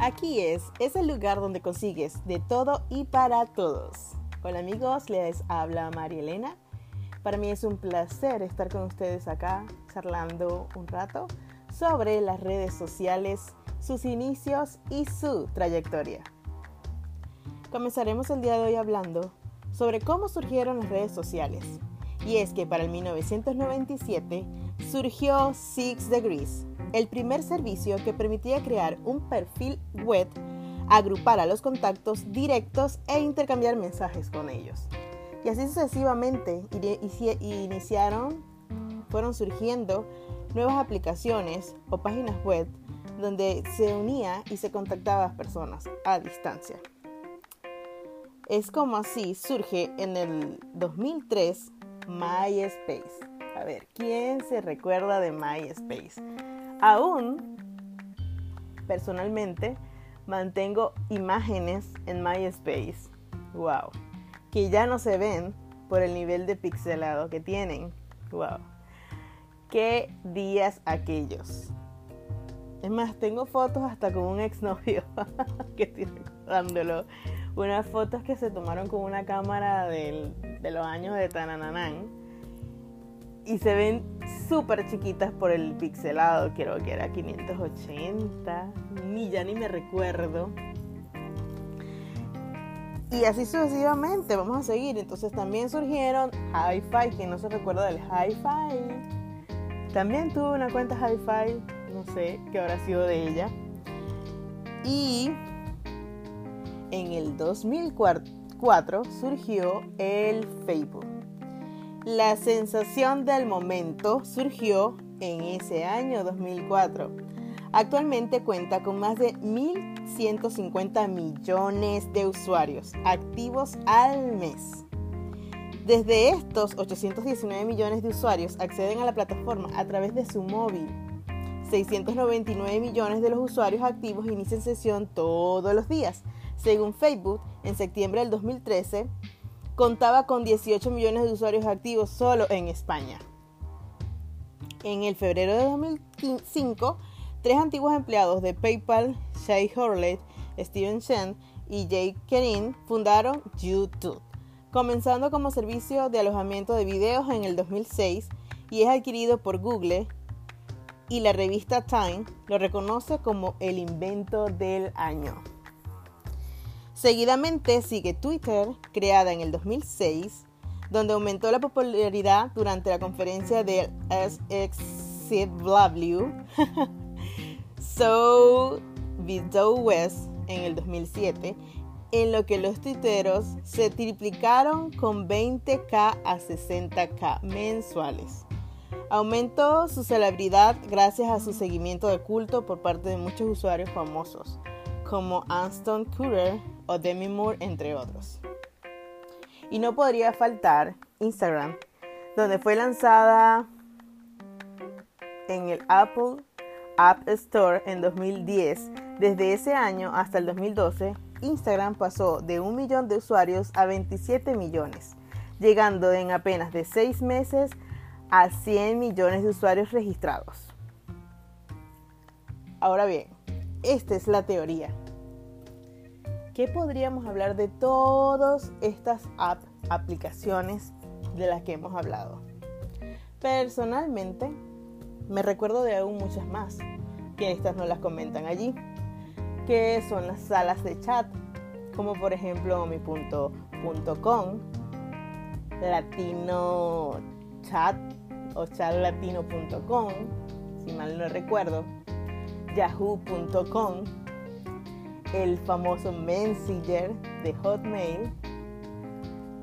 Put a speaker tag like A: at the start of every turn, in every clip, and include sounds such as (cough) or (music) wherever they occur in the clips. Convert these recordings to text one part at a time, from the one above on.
A: Aquí es, es el lugar donde consigues de todo y para todos. Hola amigos, les habla María Elena. Para mí es un placer estar con ustedes acá charlando un rato sobre las redes sociales, sus inicios y su trayectoria. Comenzaremos el día de hoy hablando sobre cómo surgieron las redes sociales. Y es que para el 1997 surgió Six Degrees, el primer servicio que permitía crear un perfil web, agrupar a los contactos directos e intercambiar mensajes con ellos. Y así sucesivamente iniciaron, fueron surgiendo nuevas aplicaciones o páginas web donde se unía y se contactaba a las personas a distancia. Es como así surge en el 2003 MySpace. A ver, ¿quién se recuerda de MySpace? Aún, personalmente, mantengo imágenes en MySpace. Wow. Que ya no se ven por el nivel de pixelado que tienen. Wow. Qué días aquellos. Es más, tengo fotos hasta con un exnovio (laughs) que estoy recordándolo. Unas fotos que se tomaron con una cámara de los años de Tanananán. Y se ven súper chiquitas por el pixelado, creo que era 580, ni ya ni me recuerdo. Y así sucesivamente, vamos a seguir. Entonces también surgieron Hi-Fi, que no se recuerda del Hi-Fi. También tuve una cuenta Hi-Fi, no sé qué habrá sido de ella. Y en el 2004 surgió el Facebook. La sensación del momento surgió en ese año 2004. Actualmente cuenta con más de 1.150 millones de usuarios activos al mes. Desde estos 819 millones de usuarios acceden a la plataforma a través de su móvil. 699 millones de los usuarios activos inician sesión todos los días. Según Facebook, en septiembre del 2013, contaba con 18 millones de usuarios activos solo en España. En el febrero de 2005, tres antiguos empleados de PayPal, Shay Horlet, Steven Chen y Jake Kerin, fundaron YouTube, comenzando como servicio de alojamiento de videos en el 2006 y es adquirido por Google y la revista Time lo reconoce como el invento del año. Seguidamente sigue Twitter, creada en el 2006, donde aumentó la popularidad durante la conferencia del SXCW, (laughs) so West en el 2007, en lo que los tuiteros se triplicaron con 20k a 60k mensuales. Aumentó su celebridad gracias a su seguimiento de culto por parte de muchos usuarios famosos, como Anston Kutcher, o Demi Moore, entre otros. Y no podría faltar Instagram, donde fue lanzada en el Apple App Store en 2010. Desde ese año hasta el 2012, Instagram pasó de un millón de usuarios a 27 millones, llegando en apenas de 6 meses a 100 millones de usuarios registrados. Ahora bien, esta es la teoría. ¿Qué podríamos hablar de todas estas aplicaciones de las que hemos hablado? Personalmente, me recuerdo de aún muchas más, que estas no las comentan allí, que son las salas de chat, como por ejemplo mi punto, com, latino chat o chatlatino.com, si mal no recuerdo, yahoo.com, el famoso Messenger de Hotmail.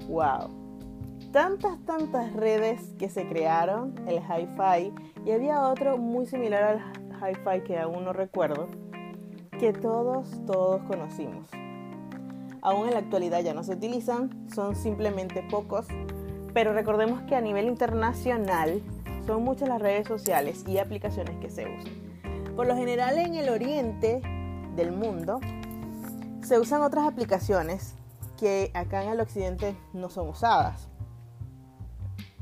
A: ¡Wow! Tantas, tantas redes que se crearon, el Hi-Fi, y había otro muy similar al Hi-Fi que aún no recuerdo, que todos, todos conocimos. Aún en la actualidad ya no se utilizan, son simplemente pocos, pero recordemos que a nivel internacional son muchas las redes sociales y aplicaciones que se usan. Por lo general en el oriente del mundo se usan otras aplicaciones que acá en el occidente no son usadas.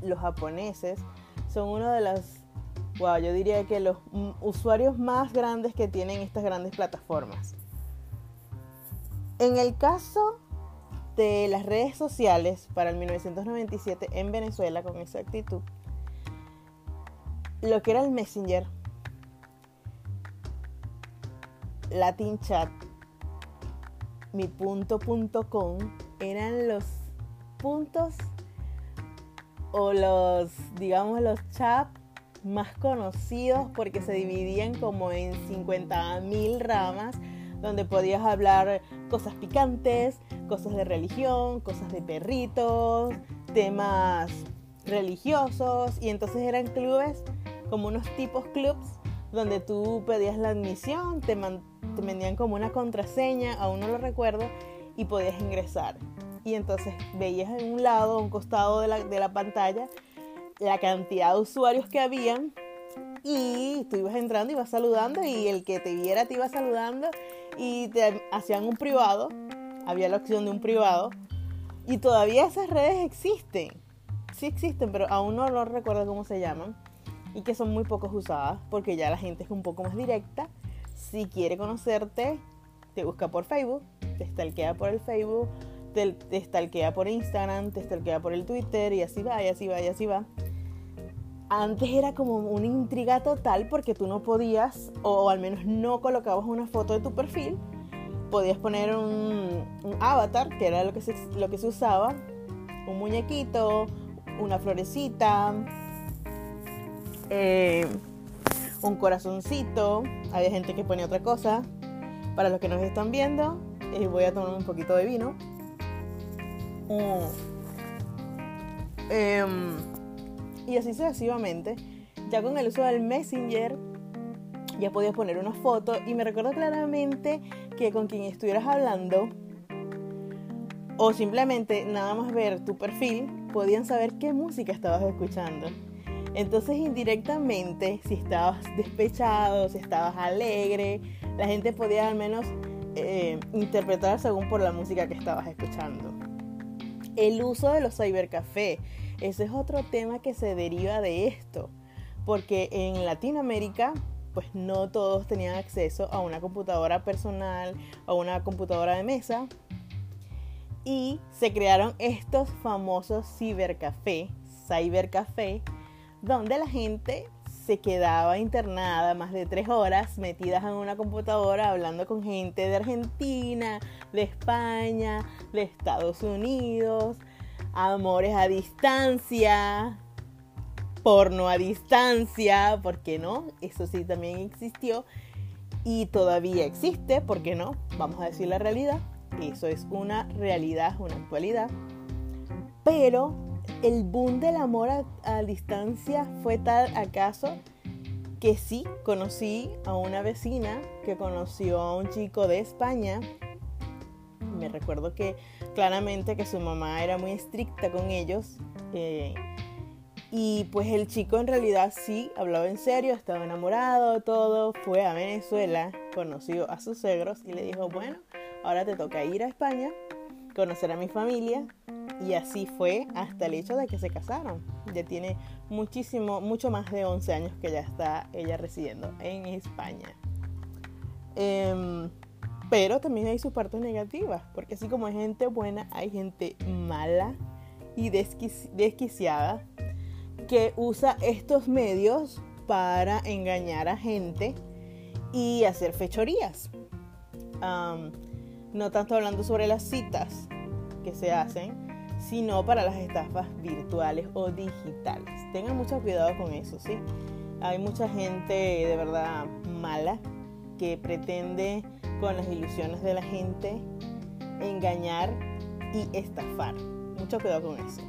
A: Los japoneses son uno de los, wow, yo diría que los usuarios más grandes que tienen estas grandes plataformas. En el caso de las redes sociales para el 1997 en Venezuela, con esa actitud, lo que era el Messenger, Latin Chat, mi punto punto com, eran los puntos o los, digamos, los chats más conocidos porque se dividían como en 50.000 ramas donde podías hablar cosas picantes, cosas de religión, cosas de perritos, temas religiosos y entonces eran clubes como unos tipos clubs donde tú pedías la admisión, te, te vendían como una contraseña, aún no lo recuerdo, y podías ingresar. Y entonces veías en un lado, a un costado de la, de la pantalla, la cantidad de usuarios que habían y tú ibas entrando, ibas saludando y el que te viera te iba saludando y te hacían un privado, había la opción de un privado y todavía esas redes existen, sí existen, pero aún no lo recuerdo cómo se llaman y que son muy pocos usadas porque ya la gente es un poco más directa. Si quiere conocerte, te busca por Facebook, te stalkea por el Facebook, te, te stalkea por Instagram, te stalkea por el Twitter y así va, y así va, y así va. Antes era como una intriga total porque tú no podías, o al menos no colocabas una foto de tu perfil, podías poner un, avatar, que era lo que, se, lo que se usaba, un muñequito, una florecita, eh, un corazoncito, había gente que ponía otra cosa. Para los que nos están viendo, eh, voy a tomar un poquito de vino. Mm. Em, y así sucesivamente. Ya con el uso del Messenger ya podías poner una foto y me recuerdo claramente que con quien estuvieras hablando o simplemente nada más ver tu perfil, podían saber qué música estabas escuchando. Entonces indirectamente, si estabas despechado, si estabas alegre, la gente podía al menos eh, interpretar según por la música que estabas escuchando. El uso de los cybercafés ese es otro tema que se deriva de esto, porque en Latinoamérica pues no todos tenían acceso a una computadora personal, a una computadora de mesa, y se crearon estos famosos cibercafé, cybercafé, donde la gente se quedaba internada más de tres horas metidas en una computadora hablando con gente de Argentina, de España, de Estados Unidos, amores a distancia, porno a distancia, ¿por qué no? Eso sí también existió y todavía existe, ¿por qué no? Vamos a decir la realidad, eso es una realidad, una actualidad. Pero el boom del amor a, a distancia fue tal acaso que sí conocí a una vecina que conoció a un chico de España me recuerdo que claramente que su mamá era muy estricta con ellos. Eh, y pues el chico en realidad sí hablaba en serio, estaba enamorado, todo. Fue a Venezuela, conoció a sus suegros y le dijo, bueno, ahora te toca ir a España, conocer a mi familia. Y así fue hasta el hecho de que se casaron. Ya tiene muchísimo, mucho más de 11 años que ya está ella residiendo en España. Em, pero también hay sus partes negativas, porque así como hay gente buena, hay gente mala y desquiciada que usa estos medios para engañar a gente y hacer fechorías. no tanto hablando sobre las citas que se hacen, sino para las estafas virtuales o digitales. Tengan mucho cuidado con eso, ¿sí? Hay mucha gente de verdad mala que pretende con las ilusiones de la gente, engañar y estafar. Mucho cuidado con eso.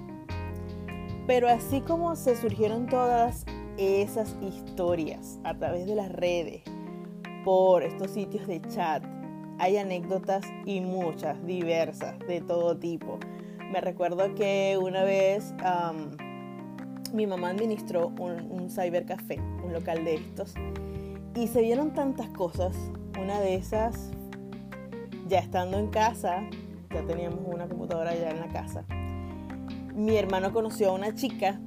A: Pero así como se surgieron todas esas historias a través de las redes, por estos sitios de chat, hay anécdotas y muchas, diversas, de todo tipo. Me recuerdo que una vez mi mamá administró un, cybercafé, un local de estos, y se vieron tantas cosas. Una de esas, ya estando en casa, ya teníamos una computadora ya en la casa, mi hermano conoció a una chica,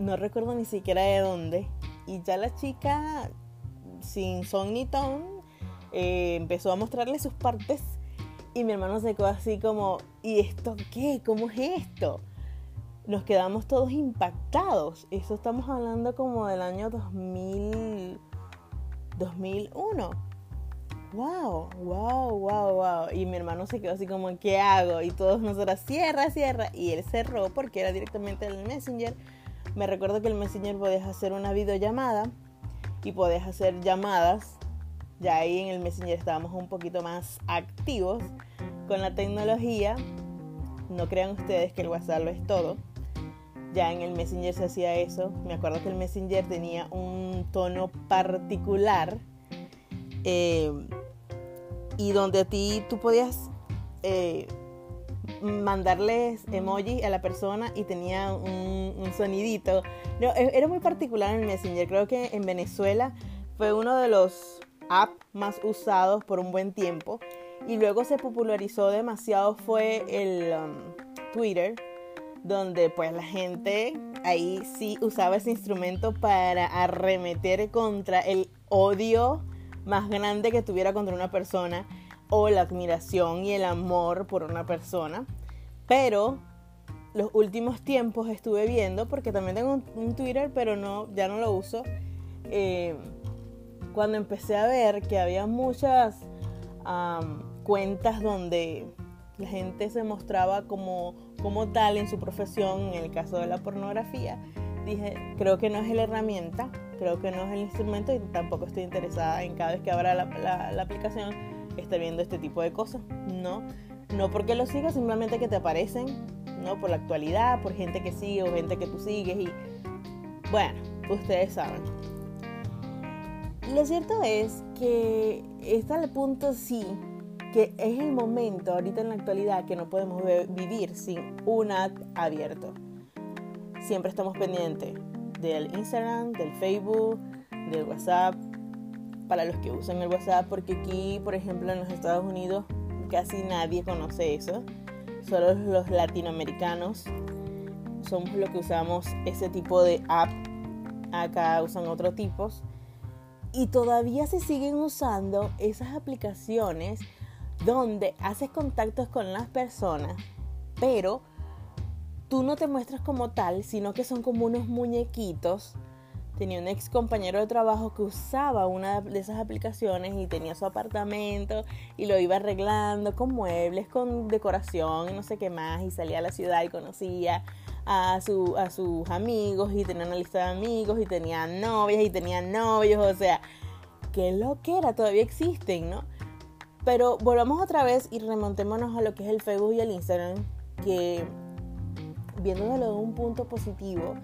A: no recuerdo ni siquiera de dónde, y ya la chica, sin son ni ton, eh, empezó a mostrarle sus partes Y mi hermano se quedó así como, ¿y esto qué? ¿Cómo es esto? Nos quedamos todos impactados. Eso estamos hablando como del año 2000, 2001. Wow, wow, wow, wow. Y mi hermano se quedó así como, ¿qué hago? Y todos nosotros, cierra, cierra. Y él cerró porque era directamente en el Messenger. Me recuerdo que el Messenger podías hacer una videollamada y podías hacer llamadas ya ahí en el Messenger estábamos un poquito más activos con la tecnología. No crean ustedes que el WhatsApp lo es todo. Ya en el Messenger se hacía eso. Me acuerdo que el Messenger tenía un tono particular. Eh, y donde a ti tú podías eh, mandarles emoji a la persona y tenía un, un sonidito. No, e, era muy particular en el Messenger. Creo que en Venezuela fue uno de los app más usados por un buen tiempo y luego se popularizó demasiado fue el um, Twitter donde pues la gente ahí sí usaba ese instrumento para arremeter contra el odio más grande que tuviera contra una persona o la admiración y el amor por una persona. Pero los últimos tiempos estuve viendo, porque también tengo un, Twitter, pero no, ya no lo uso. Eh, cuando empecé a ver que había muchas cuentas donde la gente se mostraba como, como tal en su profesión, en el caso de la pornografía, dije, creo que no es la herramienta, creo que no es el instrumento y tampoco estoy interesada en cada vez que abra la, la, aplicación esté viendo este tipo de cosas. No, no porque lo sigas, simplemente que te aparecen, ¿no? Por la actualidad, por gente que sigue o gente que tú sigues y bueno, ustedes saben. Lo cierto es que está al punto sí, que es el momento ahorita en la actualidad que no podemos vivir sin un ad abierto. Siempre estamos pendientes del Instagram, del Facebook, del WhatsApp, para los que usan el WhatsApp, porque aquí, por ejemplo, en los Estados Unidos casi nadie conoce eso, solo los latinoamericanos somos los que usamos ese tipo de app, acá usan otros tipos y todavía se siguen usando esas aplicaciones donde haces contactos con las personas, pero tú no te muestras como tal, sino que son como unos muñequitos. Tenía un ex compañero de trabajo que usaba una de esas aplicaciones y tenía su apartamento y lo iba arreglando con muebles, con decoración no sé qué más. Y salía a la ciudad y conocía a, su, a sus amigos y tenía una lista de amigos y tenía novias y tenía novios, o sea, qué lo que era, todavía existen, ¿no? Pero volvamos otra vez y remontémonos a lo que es el Facebook y el Instagram, que viéndolo de un punto positivo,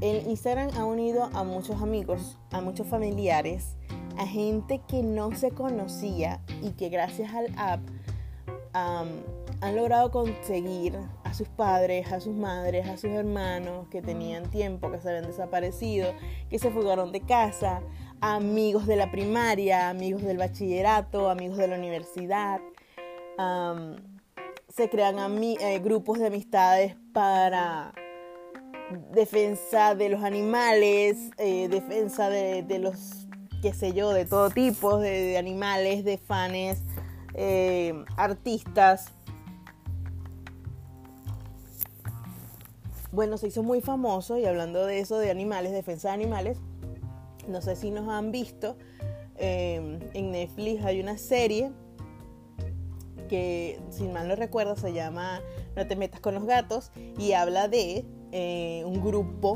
A: el Instagram ha unido a muchos amigos, a muchos familiares, a gente que no se conocía y que gracias al app han logrado conseguir a sus padres, a sus madres, a sus hermanos que tenían tiempo, que se habían desaparecido, que se fugaron de casa, amigos de la primaria, amigos del bachillerato, amigos de la universidad. se crean eh, grupos de amistades para defensa de los animales, eh, defensa de, los, qué sé yo, de todo tipo, de, animales, de fans, eh, artistas. Bueno, se hizo muy famoso y hablando de eso, de animales, defensa de animales, no sé si nos han visto, em, en Netflix hay una serie que, si mal no recuerdo, se llama No te metas con los gatos y habla de eh, un grupo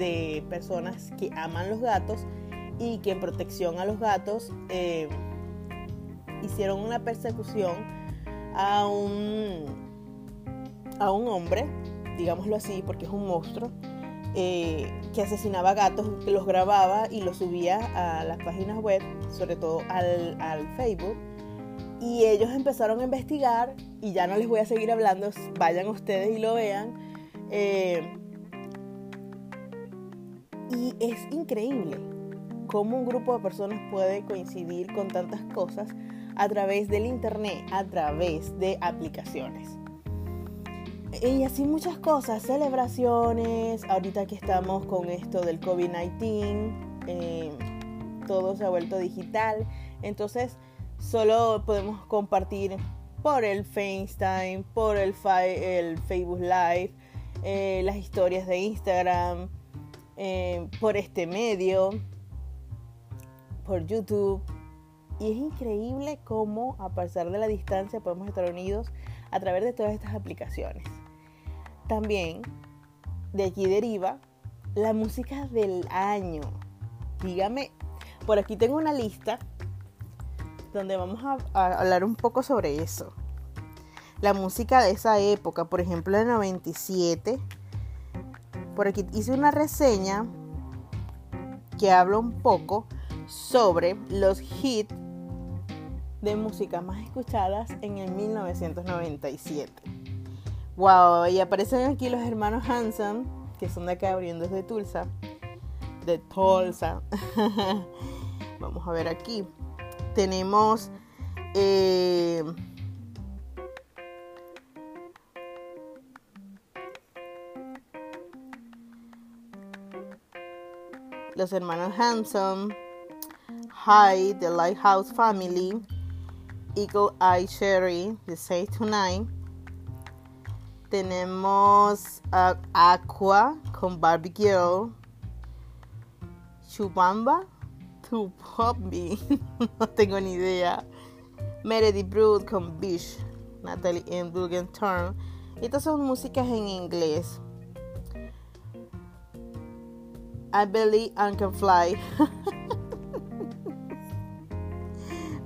A: de personas que aman los gatos y que en protección a los gatos em, hicieron una persecución a un, a un hombre digámoslo así, porque es un monstruo, eh, que asesinaba gatos, que los grababa y los subía a las páginas web, sobre todo al, Facebook. Y ellos empezaron a investigar, y ya no les voy a seguir hablando, vayan ustedes y lo vean. Eh, y es increíble cómo un grupo de personas puede coincidir con tantas cosas a través del Internet, a través de aplicaciones. Y así muchas cosas, celebraciones, ahorita que estamos con esto del COVID-19, eh, todo se ha vuelto digital, entonces solo podemos compartir por el FaceTime, por el, el Facebook Live, eh, las historias de Instagram, eh, por este medio, por YouTube. Y es increíble cómo a pesar de la distancia podemos estar unidos a través de todas estas aplicaciones. También de aquí deriva la música del año. Dígame, por aquí tengo una lista donde vamos a, hablar un poco sobre eso. La música de esa época, por ejemplo, el 97. Por aquí hice una reseña que habla un poco sobre los hits de música más escuchadas en el 1997. Wow, y aparecen aquí los hermanos Hanson, que son de acá abriendo desde Tulsa. De Tulsa. (laughs) Vamos a ver aquí. Tenemos eh, los hermanos Hanson, High, The Lighthouse Family, Eagle Eye Cherry, The Say Tonight. Tenemos Aqua con Barbie Girl, Chubamba, To Pop Me, no tengo ni idea. Meredith Brood con Bish, Natalie M. Turn. Estas son músicas en inglés. I believe I can fly.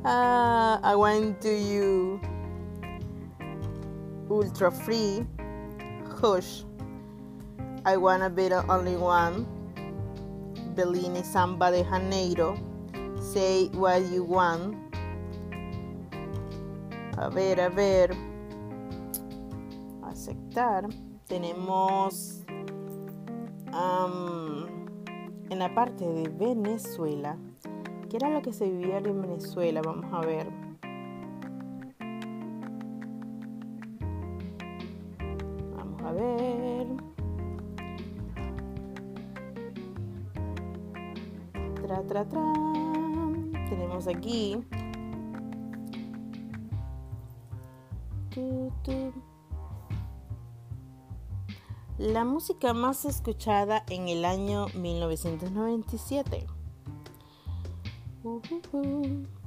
A: uh, (laughs) I went to you. Ultra free. Hush. I wanna be the only one. Bellini Samba de Janeiro. Say what you want. A ver, a ver. Aceptar. Tenemos. Um, en la parte de Venezuela. ¿Qué era lo que se vivía en Venezuela? Vamos a ver. Ver. Tra, tra, tra. Tenemos aquí. la música más escuchada en el año 1997. Uh, uh, uh.